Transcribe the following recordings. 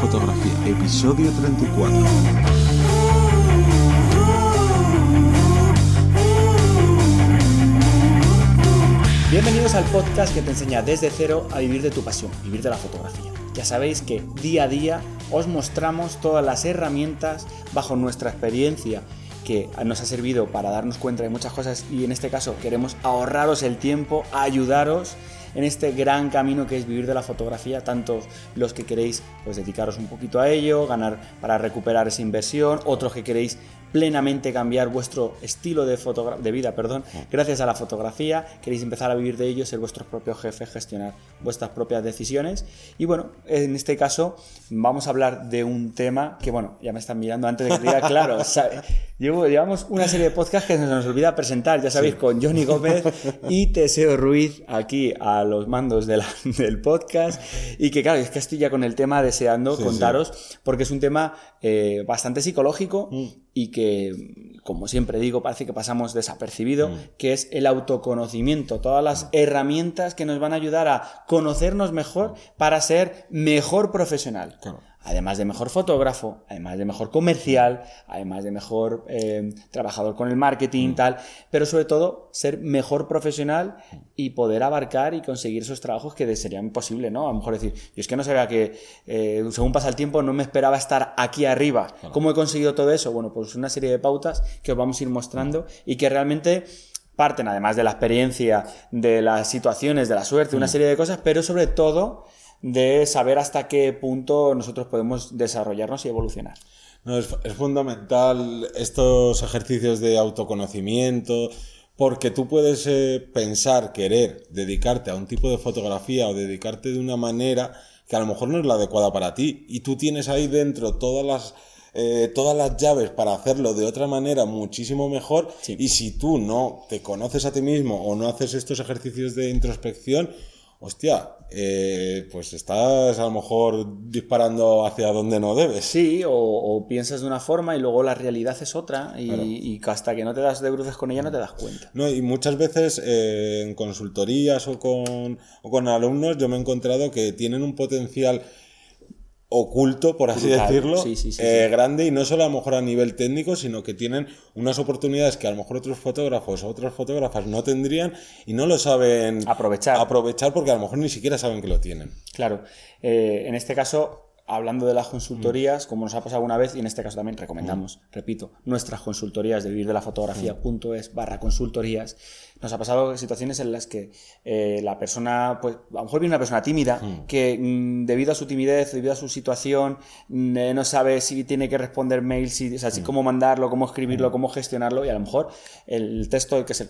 fotografía, episodio 34. Bienvenidos al podcast que te enseña desde cero a vivir de tu pasión, vivir de la fotografía. Ya sabéis que día a día os mostramos todas las herramientas bajo nuestra experiencia que nos ha servido para darnos cuenta de muchas cosas y en este caso queremos ahorraros el tiempo, ayudaros en este gran camino que es vivir de la fotografía, tanto los que queréis pues dedicaros un poquito a ello, ganar para recuperar esa inversión, otros que queréis plenamente cambiar vuestro estilo de, de vida, perdón, gracias a la fotografía, queréis empezar a vivir de ello, ser vuestros propios jefes, gestionar vuestras propias decisiones. Y bueno, en este caso vamos a hablar de un tema que, bueno, ya me están mirando antes de que diga, claro, Llevo, llevamos una serie de podcasts que se nos olvida presentar, ya sabéis, con Johnny Gómez y Teseo Ruiz aquí a los mandos de del podcast. Y que claro, es que estoy ya con el tema deseando contaros, porque es un tema eh, bastante psicológico mm. Y que, como siempre digo, parece que pasamos desapercibido, mm. que es el autoconocimiento, todas las herramientas que nos van a ayudar a conocernos mejor para ser mejor profesional además de mejor fotógrafo, además de mejor comercial, además de mejor eh, trabajador con el marketing, mm. tal, pero sobre todo ser mejor profesional y poder abarcar y conseguir esos trabajos que serían posibles, ¿no? A lo mejor decir, yo es que no sabía que eh, según pasa el tiempo no me esperaba estar aquí arriba. ¿Cómo he conseguido todo eso? Bueno, pues una serie de pautas que os vamos a ir mostrando y que realmente parten además de la experiencia, de las situaciones, de la suerte, una mm. serie de cosas, pero sobre todo de saber hasta qué punto nosotros podemos desarrollarnos y evolucionar. No, es, fundamental estos ejercicios de autoconocimiento, porque tú puedes eh, pensar, querer dedicarte a un tipo de fotografía o dedicarte de una manera que a lo mejor no es la adecuada para ti, y tú tienes ahí dentro todas las eh, todas las llaves para hacerlo de otra manera muchísimo mejor y si tú no te conoces a ti mismo o no haces estos ejercicios de introspección, hostia, eh, pues estás a lo mejor disparando hacia donde no debes. Sí, o, piensas de una forma y luego la realidad es otra y, hasta que no te das de bruces con ella no te das cuenta. No, y muchas veces eh, en consultorías o con, o con alumnos yo me he encontrado que tienen un potencial oculto, por así decirlo, eh, grande y no solo a lo mejor a nivel técnico, sino que tienen unas oportunidades que a lo mejor otros fotógrafos o otras fotógrafas no tendrían y no lo saben aprovechar. aprovechar porque a lo mejor ni siquiera saben que lo tienen. Claro, eh, en este caso hablando de las consultorías, como nos ha pasado alguna vez, y en este caso también recomendamos, repito, nuestras consultorías de vivir de la fotografía.es barra consultorías, nos ha pasado situaciones en las que eh, la persona, pues a lo mejor viene una persona tímida, que mm, debido a su timidez, debido a su situación, mm, eh, no sabe si tiene que responder mails, si, o sea, cómo mandarlo, cómo escribirlo, cómo gestionarlo, y a lo mejor el texto, que es el,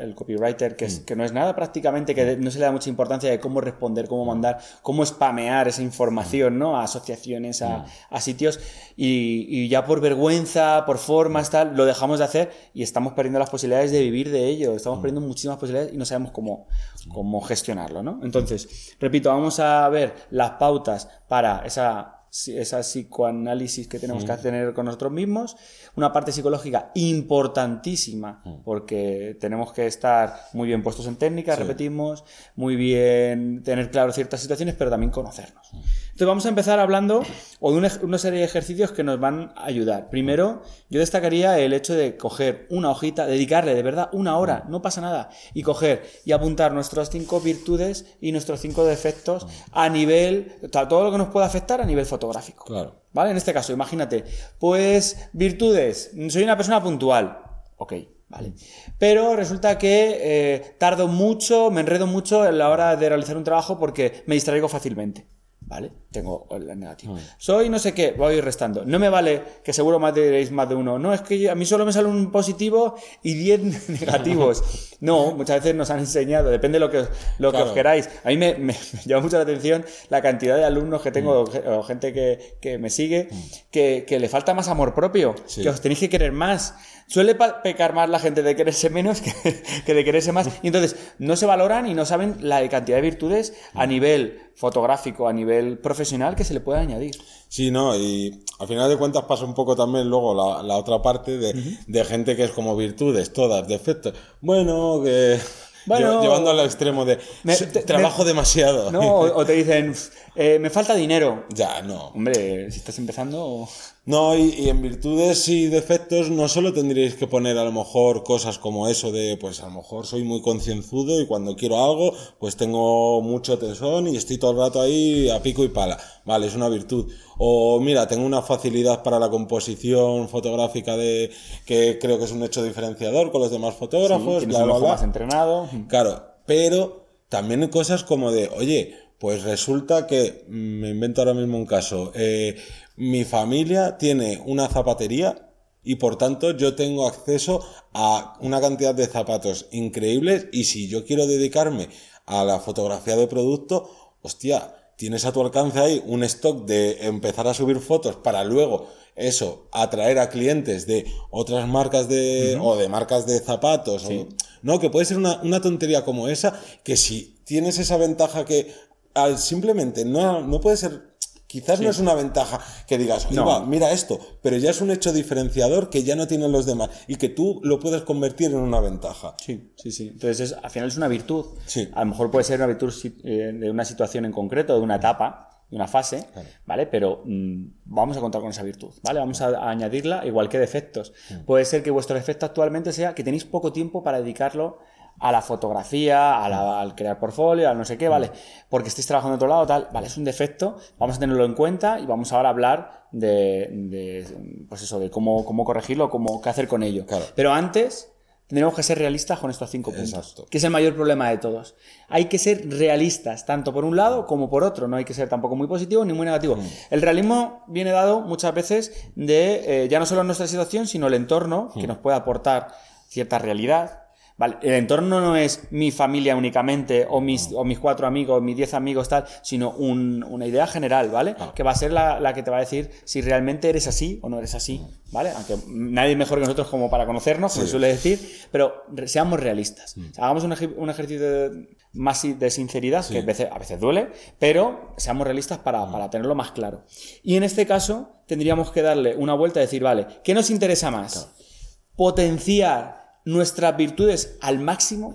el copywriter, que, es, que no es nada prácticamente, que no se le da mucha importancia de cómo responder, cómo mandar, cómo spamear esa información, ¿no? A asociaciones, a, a sitios, y, y, ya por vergüenza, por formas, tal, lo dejamos de hacer y estamos perdiendo las posibilidades de vivir de ello, estamos muchísimas posibilidades y no sabemos cómo, cómo gestionarlo, ¿no? Entonces, repito, vamos a ver las pautas para esa esa psicoanálisis que tenemos que hacer con nosotros mismos, una parte psicológica importantísima, porque tenemos que estar muy bien puestos en técnica, repetimos, muy bien tener claro ciertas situaciones, pero también conocernos. Entonces vamos a empezar hablando o de una, serie de ejercicios que nos van a ayudar. Primero, yo destacaría el hecho de coger una hojita, dedicarle de verdad una hora, no pasa nada, y coger y apuntar nuestras cinco virtudes y nuestros cinco defectos a nivel, todo lo que nos pueda afectar a nivel fotográfico. Claro. ¿Vale? En este caso, imagínate, pues virtudes, soy una persona puntual. Ok, Vale. Pero resulta que eh, tardo mucho, me enredo mucho a la hora de realizar un trabajo porque me distraigo fácilmente. ¿Vale? Tengo el negativo. Mm. Soy no sé qué, voy restando. No me vale que seguro más diréis más de uno. No, es que a mí solo me sale un positivo y 10 negativos. no, muchas veces nos han enseñado, depende de lo que, lo que os queráis. A mí me, llama mucho la atención la cantidad de alumnos que tengo mm. o gente que, que me sigue, mm. que, que, le falta más amor propio, que os tenéis que querer más. Suele pecar más la gente de quererse menos que, que de quererse más. Y entonces no se valoran y no saben la cantidad de virtudes a nivel fotográfico, a nivel profesional que se le puede añadir. Sí, no, y al final de cuentas pasa un poco también luego la, la otra parte de, de, gente que es como virtudes, todas, defectos. Bueno, que Bueno. Lle- llevando al extremo de Me- "Se- te- trabajo demasiado. ¿no? O, o te dicen, "Eh, me falta dinero. Ya, no. Hombre, si estás empezando... No, y, y en virtudes y defectos no solo tendríais que poner a lo mejor cosas como eso de, pues a lo mejor soy muy concienzudo y cuando quiero algo, pues tengo mucho tesón y estoy todo el rato ahí a pico y pala. Vale, es una virtud. O mira, tengo una facilidad para la composición fotográfica de que creo que es un hecho diferenciador con los demás fotógrafos, bla, bla, bla. más entrenado. Claro, pero también hay cosas como de, oye, pues resulta que, mm, me invento ahora mismo un caso, eh, mi familia tiene una zapatería y por tanto yo tengo acceso a una cantidad de zapatos increíbles y si yo quiero dedicarme a la fotografía de producto, hostia, tienes a tu alcance ahí un stock de empezar a subir fotos para luego eso, atraer a clientes de otras marcas de, o de marcas de zapatos, o- no, que puede ser una, una tontería como esa, que si tienes esa ventaja que al simplemente no, no puede ser, quizás no es una ventaja que digas, "Oye, No. va, mira esto, pero ya es un hecho diferenciador que ya no tienen los demás y que tú lo puedes convertir en una ventaja. Sí, sí, sí. Entonces, es- al final es una virtud. Sí. A lo mejor puede ser una virtud eh, de una situación en concreto, de una etapa, de una fase, ¿vale? Pero mm, vamos a contar con esa virtud, ¿vale? Vamos a, a añadirla, igual que defectos. Puede ser que vuestro defecto actualmente sea que tenéis poco tiempo para dedicarlo a la fotografía, a la- al crear portfolio, al no sé qué, ¿vale? Porque estéis trabajando en otro lado, tal, ¿vale? Es un defecto, vamos a tenerlo en cuenta y vamos ahora a hablar de, de, pues eso, de cómo, cómo corregirlo, cómo, qué hacer con ello. Claro. Pero antes tendremos que ser realistas con estos cinco puntos, Exacto. que es el mayor problema de todos. Hay que ser realistas, tanto por un lado como por otro. No hay que ser tampoco muy positivo ni muy negativo. Mm. El realismo viene dado muchas veces de eh, ya no solo nuestra situación, sino el entorno Mm. que nos puede aportar cierta realidad. Vale, el entorno no es mi familia únicamente, o mis, o mis cuatro amigos, mis diez amigos, tal, sino un- una idea general, ¿vale? Que va a ser la, la que te va a decir si realmente eres así o no eres así, ¿vale? Aunque nadie es mejor que nosotros como para conocernos, se suele decir, pero seamos realistas. Sea, hagamos un, ej- un ejercicio de, más de sinceridad, que a veces, a veces duele, pero seamos realistas para, para tenerlo más claro. Y en este caso, tendríamos que darle una vuelta y decir, vale, ¿qué nos interesa más? potenciar nuestras virtudes al máximo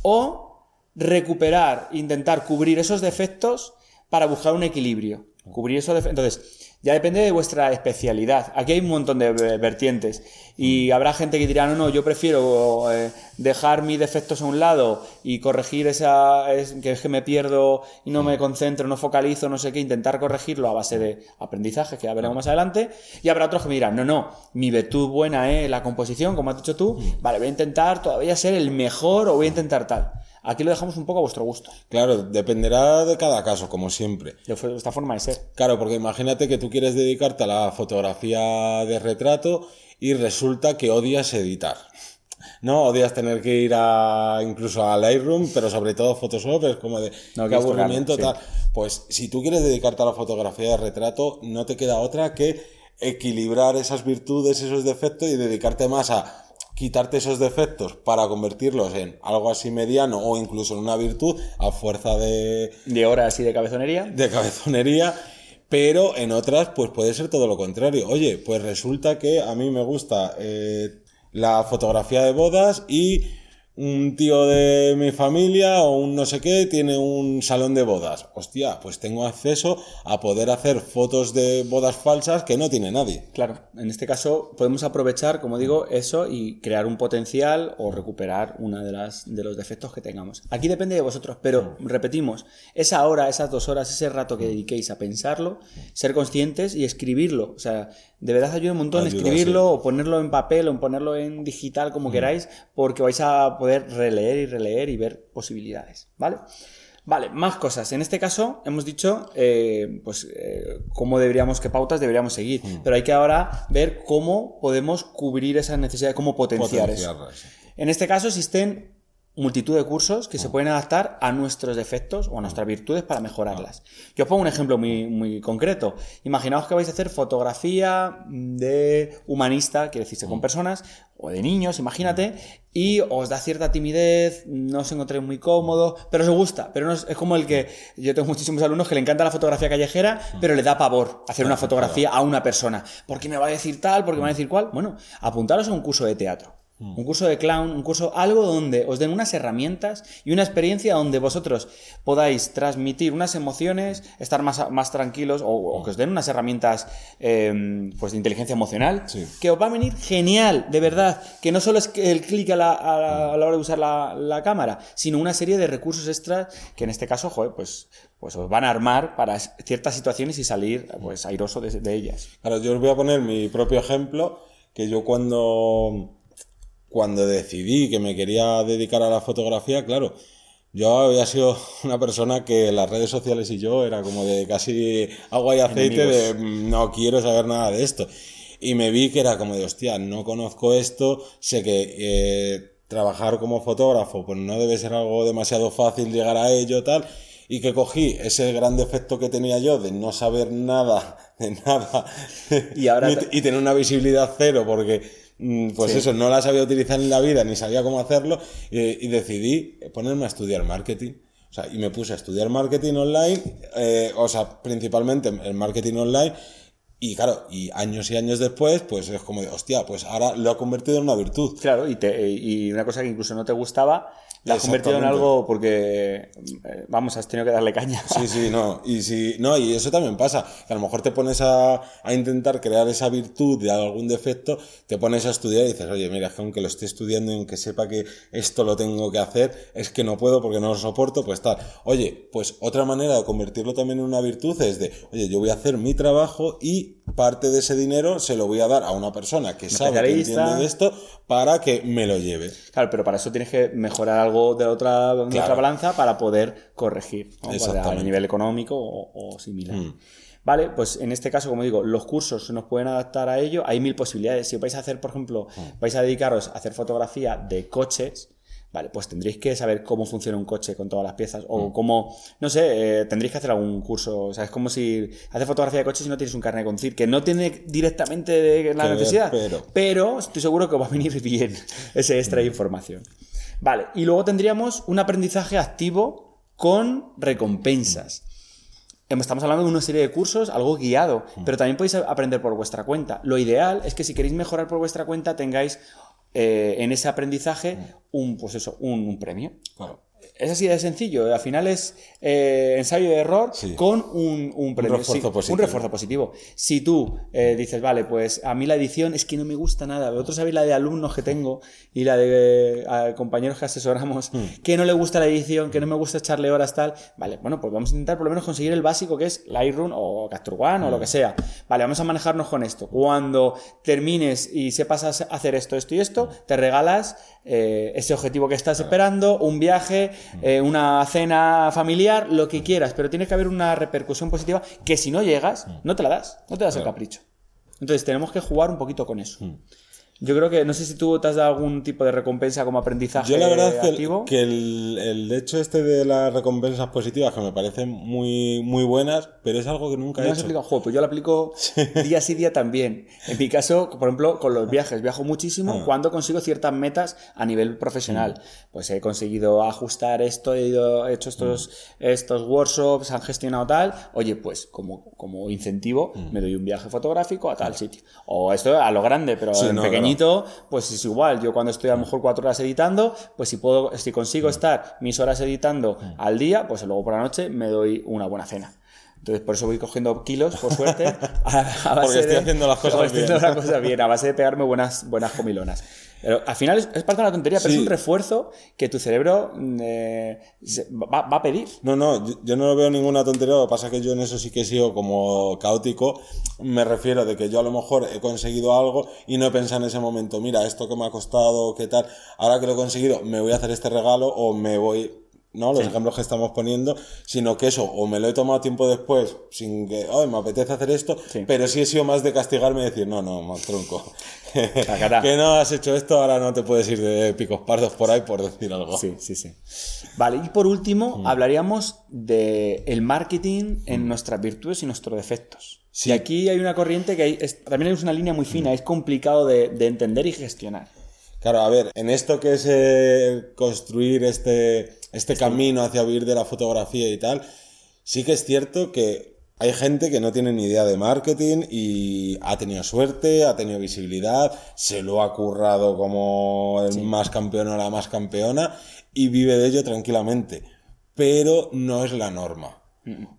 o recuperar, intentar cubrir esos defectos para buscar un equilibrio. Cubrir esos defectos. Entonces, ya depende de vuestra especialidad. Aquí hay un montón de vertientes. Y habrá gente que dirá, no, no, yo prefiero eh, dejar mis defectos a un lado y corregir esa, es, que es que me pierdo y no me concentro, no focalizo, no sé qué, intentar corregirlo a base de aprendizaje, que ya veremos más adelante. Y habrá otros que me dirán, no, no, mi virtud buena es la composición, como has dicho tú, vale, voy a intentar todavía ser el mejor o voy a intentar tal. Aquí lo dejamos un poco a vuestro gusto, Claro, dependerá de cada caso, como siempre. de esta forma de ser. Claro, porque imagínate que tú quieres dedicarte a la fotografía de retrato y resulta que odias editar. No, odias tener que ir a incluso a Lightroom, pero sobre todo Photoshop, es como de No, qué quieres aburrimiento tal. Pues si tú quieres dedicarte a la fotografía de retrato, no te queda otra que equilibrar esas virtudes, esos defectos y dedicarte más a quitarte esos defectos para convertirlos en algo así mediano o incluso en una virtud a fuerza de, De horas y de cabezonería. de cabezonería, pero en otras pues puede ser todo lo contrario. Oye, pues resulta que a mí me gusta eh, la fotografía de bodas y un tío de mi familia o un no sé qué tiene un salón de bodas. Hostia, pues tengo acceso a poder hacer fotos de bodas falsas que no tiene nadie. Claro, en este caso podemos aprovechar, como digo, eso y crear un potencial o recuperar una de las de los defectos que tengamos. Aquí depende de vosotros, pero repetimos, esa hora, esas dos horas, ese rato que dediquéis a pensarlo, ser conscientes y escribirlo. O sea, de verdad ayuda un montón Ayuda, escribirlo o ponerlo en papel o ponerlo en digital, como queráis, porque vais a poder releer y releer y ver posibilidades, ¿vale? Vale, más cosas. En este caso hemos dicho, eh, pues, eh, cómo deberíamos, qué pautas deberíamos seguir. Pero hay que ahora ver cómo podemos cubrir esas necesidades, cómo potenciar eso. En este caso existen multitud de cursos que se pueden adaptar a nuestros defectos o a nuestras virtudes para mejorarlas. Yo os pongo un ejemplo muy, muy concreto. Imaginaos que vais a hacer fotografía de humanista, quiere decirse con personas, o de niños, imagínate, y os da cierta timidez, no os encontréis muy cómodos, pero os gusta. Pero no es, es como el que yo tengo muchísimos alumnos que le encanta la fotografía callejera, pero le da pavor hacer una fotografía a una persona. ¿Por qué me va a decir tal? ¿Por qué me va a decir cuál? Bueno, apuntaros a un curso de teatro. Un curso de clown, un curso, algo donde os den unas herramientas y una experiencia donde vosotros podáis transmitir unas emociones, estar más, más tranquilos o, que os den unas herramientas em, pues de inteligencia emocional, que os va a venir genial, de verdad. Que no solo es el clic a la, a, la, hora de usar la, cámara, sino una serie de recursos extras que en este caso, joder, pues, pues os van a armar para ciertas situaciones y salir pues airoso de, de ellas. Claro, yo os voy a poner mi propio ejemplo, que yo cuando cuando decidí que me quería dedicar a la fotografía, claro, yo había sido una persona que las redes sociales y yo era como de casi agua y aceite de mm, no quiero saber nada de esto. Y me vi que era como de hostia, no conozco esto, sé que eh, trabajar como fotógrafo pues no debe ser algo demasiado fácil llegar a ello tal. Y que cogí ese gran defecto que tenía yo de no saber nada de nada y, ahora y tener una visibilidad cero porque Mm, pues eso, no la sabía utilizar en la vida ni sabía cómo hacerlo y, decidí ponerme a estudiar marketing. O sea, y me puse a estudiar marketing online, eh, o sea, principalmente el marketing online. Y claro, y años y años después, pues es como de, hostia, pues ahora lo ha convertido en una virtud. Claro, y, te, y una cosa que incluso no te gustaba, la has convertido en algo porque, eh, vamos, has tenido que darle caña. Sí, sí, no. Y, sí, no, y eso también pasa. Que a lo mejor te pones a, a, intentar crear esa virtud de algún defecto, te pones a estudiar y dices, oye, mira, es que aunque lo esté estudiando y aunque sepa que esto lo tengo que hacer, es que no puedo porque no lo soporto, pues tal. Oye, pues otra manera de convertirlo también en una virtud es de, oye, yo voy a hacer mi trabajo y parte de ese dinero se lo voy a dar a una persona que sabe que entiende de esto para que me lo lleve. Claro, pero para eso tienes que mejorar algo de otra, otra balanza para poder corregir a nivel económico o, similar. Mm. Vale, pues en este caso, como digo, los cursos se nos pueden adaptar a ello. Hay mil posibilidades. Si vais a hacer, por ejemplo, mm. vais a dedicaros a hacer fotografía de coches, Vale, pues tendréis que saber cómo funciona un coche con todas las piezas. O mm. cómo, no sé, eh, tendréis que hacer algún curso. O sea, es como si haces fotografía de coches y no tienes un carnet con CIR, que no tiene directamente la necesidad. Pero... pero estoy seguro que va a venir bien ese extra de información. Vale, y luego tendríamos un aprendizaje activo con recompensas. Em, estamos hablando de una serie de cursos, algo guiado, mm. pero también podéis aprender por vuestra cuenta. Lo ideal es que si queréis mejorar por vuestra cuenta tengáis eh, en ese aprendizaje mm. un, pues eso, un, premio. Claro. Es así de sencillo. Al final es eh, ensayo de error con un, un, refuerzo positivo. un, refuerzo positivo. Si tú eh, dices, vale, pues a mí la edición es que no me gusta nada. Vosotros sabéis la de alumnos que tengo y la de compañeros que asesoramos, hmm. que no le gusta la edición, que no me gusta echarle horas tal. Vale, bueno, pues vamos a intentar por lo menos conseguir el básico que es Lightroom o Capture One o lo hmm. que sea. Vale, vamos a manejarnos con esto. Cuando termines y sepas hacer esto, esto y esto, te regalas eh, ese objetivo que estás esperando, un viaje, eh, una cena familiar, lo que quieras, pero tiene que haber una repercusión positiva que si no llegas, no te la das, no te das el capricho. Entonces tenemos que jugar un poquito con eso. Yo creo que, no sé si tú te has dado algún tipo de recompensa como aprendizaje Yo la verdad activo. que, el, el, hecho este de las recompensas positivas, que me parecen muy, muy buenas, pero es algo que nunca he hecho. Juego, pues yo lo aplico día sí día también. En mi caso, por ejemplo, con los viajes, viajo muchísimo ah. cuando consigo ciertas metas a nivel profesional. Mm. Pues he conseguido ajustar esto, he, hecho estos, mm. estos workshops, han gestionado tal. Oye, pues como, como incentivo mm. me doy un viaje fotográfico a tal sitio. O esto a lo grande, pero en pequeñito pues es igual. Yo cuando estoy a lo mejor cuatro horas editando, pues si puedo, si consigo estar mis horas editando al día, pues luego por la noche me doy una buena cena. Entonces, por eso voy cogiendo kilos, por suerte. A, base Porque estoy haciendo las cosas bien. Las cosas bien, a base de pegarme buenas, buenas comilonas. Pero al final es, parte de la tontería, pero es un refuerzo que tu cerebro eh, va, a pedir. No, no, yo, no lo veo ninguna tontería. Lo que pasa es que yo en eso sí que he sido como caótico. Me refiero de que yo a lo mejor he conseguido algo y no he pensado en ese momento, mira, esto que me ha costado, qué tal. Ahora que lo he conseguido, me voy a hacer este regalo o me voy ¿no? Los ejemplos que estamos poniendo, sino que eso, o me lo he tomado tiempo después, sin que, ay, me apetece hacer esto, pero sí he sido más de castigarme y decir, no, no, más tronco. que no has hecho esto, ahora no te puedes ir de picos pardos por ahí por decir algo. Sí, sí, sí. Vale, y por último, mm. hablaríamos de el marketing en mm. nuestras virtudes y nuestros defectos. Sí. Y aquí hay una corriente que hay, también es una línea muy fina, mm. es complicado de, de entender y gestionar. Claro, a ver, en esto que es eh, construir este, este camino hacia vivir de la fotografía y tal, sí que es cierto que hay gente que no tiene ni idea de marketing y ha tenido suerte, ha tenido visibilidad, se lo ha currado como el más campeón o la más campeona y vive de ello tranquilamente. Pero no es la norma.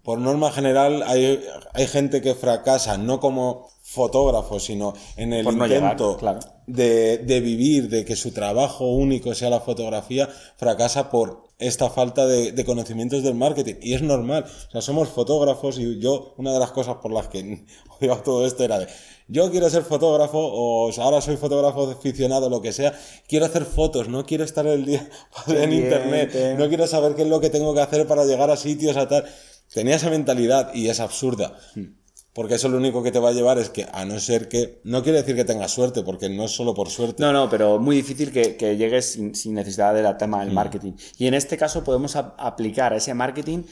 Por norma general hay, hay gente que fracasa no como fotógrafo, sino en el intento de, de, vivir, de que su trabajo único sea la fotografía, fracasa por esta falta de, de, conocimientos del marketing. Y es normal. O sea, somos fotógrafos y yo, una de las cosas por las que oigo todo esto era de, yo quiero ser fotógrafo o ahora soy fotógrafo aficionado, lo que sea, quiero hacer fotos, no quiero estar el día en internet, no quiero saber qué es lo que tengo que hacer para llegar a sitios a tal. Tenía esa mentalidad y es absurda. Hmm. Porque eso lo único que te va a llevar es que, a no ser que. No quiere decir que tengas suerte, porque no es solo por suerte. No, no, pero muy difícil que, llegues sin, necesidad del tema del hmm. marketing. Y en este caso podemos aplicar a ese marketing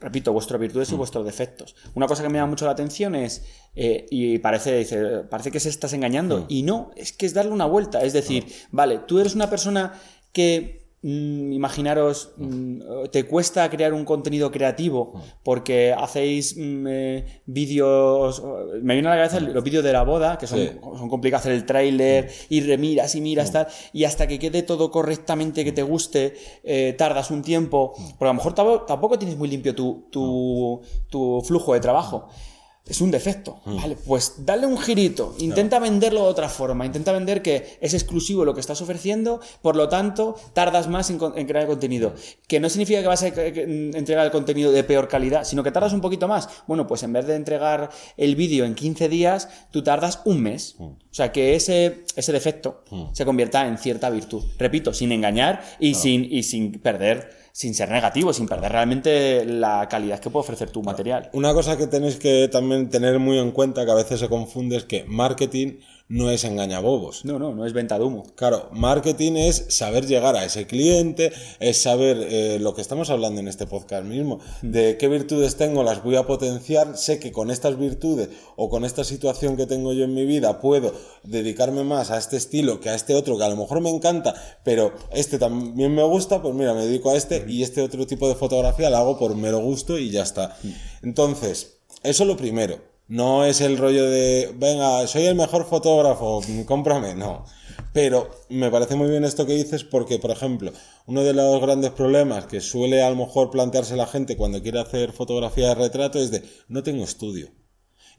repito, vuestras virtudes y hmm. vuestros defectos. Una cosa que me llama mucho la atención es, eh, y parece, dice, parece que se estás engañando, y no, es que es darle una vuelta. Es decir, vale, tú eres una persona que Mm, imaginaros, mm, te cuesta crear un contenido creativo porque hacéis mm, eh, vídeos, me viene a la cabeza los vídeos de la boda, que son, son complicados hacer el tráiler y remiras y miras tal, y hasta que quede todo correctamente, que te guste, eh, tardas un tiempo, porque a lo mejor tampoco tienes muy limpio tu, tu, tu flujo de trabajo es un defecto. Mm. Vale, pues dale un girito, intenta venderlo de otra forma, intenta vender que es exclusivo lo que estás ofreciendo, por lo tanto, tardas más en, crear el contenido. Que no significa que vas a entregar el contenido de peor calidad, sino que tardas un poquito más. Bueno, pues en vez de entregar el vídeo en 15 días, tú tardas un mes. Mm. O sea, que ese, ese defecto mm. se convierta en cierta virtud. Repito, sin engañar y, sin, y sin perder sin ser negativo, sin perder realmente la calidad que puede ofrecer tu material. Una cosa que tenéis que también tener muy en cuenta, que a veces se confunde, es que marketing no es engañabobos. No, no, no es venta de humo. Claro, marketing es saber llegar a ese cliente, es saber eh, lo que estamos hablando en este podcast mismo, mm. de qué virtudes tengo, las voy a potenciar, sé que con estas virtudes o con esta situación que tengo yo en mi vida puedo dedicarme más a este estilo que a este otro que a lo mejor me encanta, pero este también me gusta, pues mira, me dedico a este y este otro tipo de fotografía la hago por mero gusto y ya está. Mm. Entonces, eso es lo primero. No es el rollo de, venga, soy el mejor fotógrafo, cómprame, no. Pero me parece muy bien esto que dices porque, por ejemplo, uno de los grandes problemas que suele a lo mejor plantearse la gente cuando quiere hacer fotografía de retrato es de, no tengo estudio.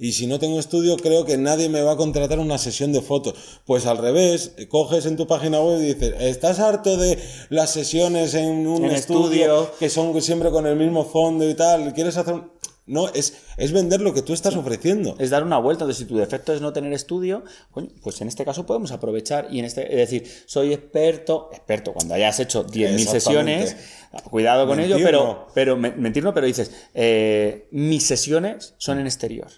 Y si no tengo estudio, creo que nadie me va a contratar una sesión de fotos. Pues al revés, coges en tu página web y dices, ¿estás harto de las sesiones en un estudio, que son siempre con el mismo fondo y tal? ¿Quieres hacer un... No, es, es vender lo que tú estás ofreciendo. Es dar una vuelta. Entonces, si tu defecto es no tener estudio, pues en este caso podemos aprovechar y en este, es decir, soy experto, experto, cuando hayas hecho 10.000 sesiones, cuidado con ello, pero, pero mentir no, pero dices, eh, mis sesiones son en exterior.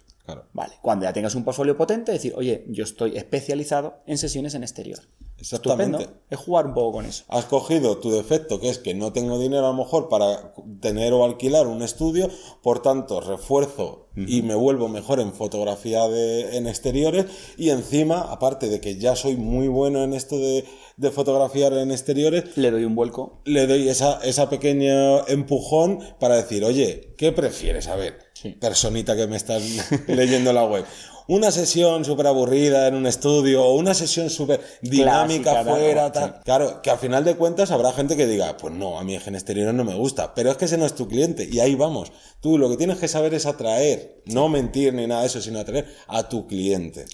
Vale. Cuando ya tengas un portfolio potente, decir, oye, yo estoy especializado en sesiones en exterior. Exactamente. Es jugar un poco con eso. Has cogido tu defecto, que es que no tengo dinero a lo mejor para tener o alquilar un estudio, por tanto refuerzo y me vuelvo mejor en fotografía de, en exteriores y encima, aparte de que ya soy muy bueno en esto de, de fotografiar en exteriores, le doy un vuelco. Le doy esa, esa pequeña empujón para decir, oye, ¿qué prefieres? A ver, personita que me estás leyendo la web una sesión súper aburrida en un estudio o una sesión súper dinámica afuera, tal. Claro, que al final de cuentas habrá gente que diga, pues no, a mí en exterior no me gusta, pero es que ese no es tu cliente y ahí vamos. Tú lo que tienes que saber es atraer, no mentir ni nada de eso, sino atraer a tu cliente.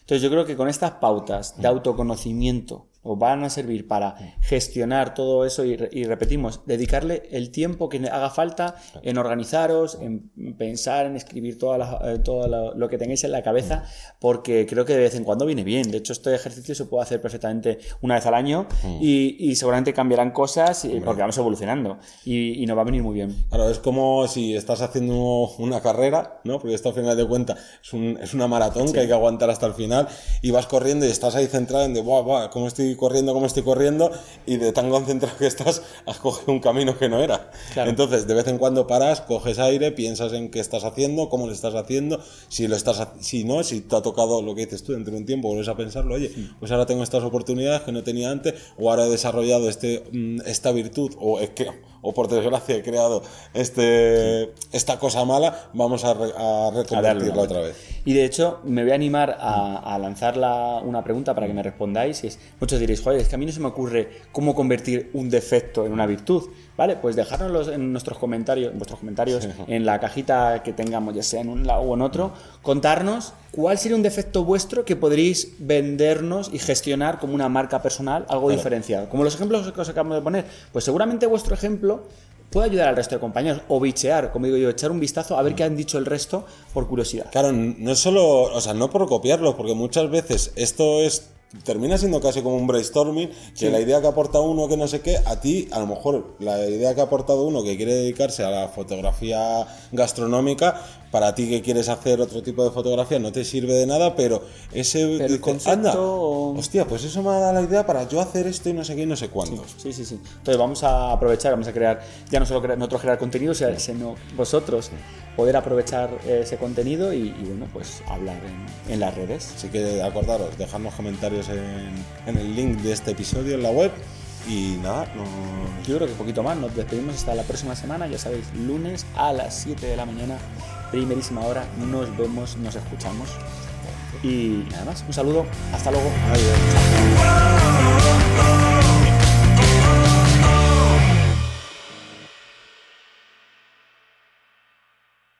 Entonces yo creo que con estas pautas de autoconocimiento, os van a servir para gestionar todo eso y, repetimos, dedicarle el tiempo que haga falta en organizaros, en pensar, en escribir toda eh, todo lo, que tengáis en la cabeza, porque creo que de vez en cuando viene bien. De hecho, este ejercicio se puede hacer perfectamente una vez al año y, seguramente cambiarán cosas porque vamos evolucionando y, nos va a venir muy bien. Claro, es como si estás haciendo una carrera, ¿no? Porque esto al final de cuentas es, una maratón que hay que aguantar hasta el final y vas corriendo y estás ahí centrado en de, guau, guau, ¿cómo estoy corriendo como estoy corriendo y de tan concentrado que estás, has cogido un camino que no era. Entonces, de vez en cuando paras, coges aire, piensas en qué estás haciendo, cómo lo estás haciendo, si lo estás, si no, si te ha tocado lo que dices tú dentro de un tiempo, vuelves a pensarlo, oye, pues ahora tengo estas oportunidades que no tenía antes, o ahora he desarrollado este, mm, esta virtud, o es que o por desgracia he creado este, esta cosa mala, vamos a, re- a reconvertirla otra vez. Y de hecho, me voy a animar a, a lanzar la- una pregunta para que me respondáis. Y es, muchos diréis, joder, es que a mí no se me ocurre cómo convertir un defecto en una virtud. ¿Vale? Pues dejárnoslos en nuestros comentarios, en vuestros comentarios, en la cajita que tengamos, ya sea en un lado o en otro, contarnos cuál sería un defecto vuestro que podréis vendernos y gestionar como una marca personal, algo diferenciado. Como los ejemplos que os acabamos de poner, pues seguramente vuestro ejemplo puede ayudar al resto de compañeros o bichear, como digo yo, echar un vistazo a ver qué han dicho el resto por curiosidad. Claro, no solo, o sea, no por copiarlo, porque muchas veces esto es termina siendo casi como un brainstorming, que la idea que aporta uno que no sé qué, a ti, a lo mejor la idea que ha aportado uno que quiere dedicarse a la fotografía gastronómica, para ti que quieres hacer otro tipo de fotografía no te sirve de nada, pero ese Pero el concepto "Anda, hostia, pues eso me ha dado la idea para yo hacer esto y no sé qué y no sé cuándo. Sí, sí, sí. Entonces vamos a aprovechar, vamos a crear, ya no solo crear, nosotros crear contenido, sino vosotros poder aprovechar ese contenido y, y, bueno, pues hablar en, en las redes. Así que acordaros, dejadnos comentarios en, en el link de este episodio en la web y nada, no, Yo creo que poquito más, nos despedimos hasta la próxima semana, ya sabéis, lunes a las 7 de la mañana, primerísima hora. Nos vemos, nos escuchamos. Y nada más, un saludo, hasta luego. Adiós.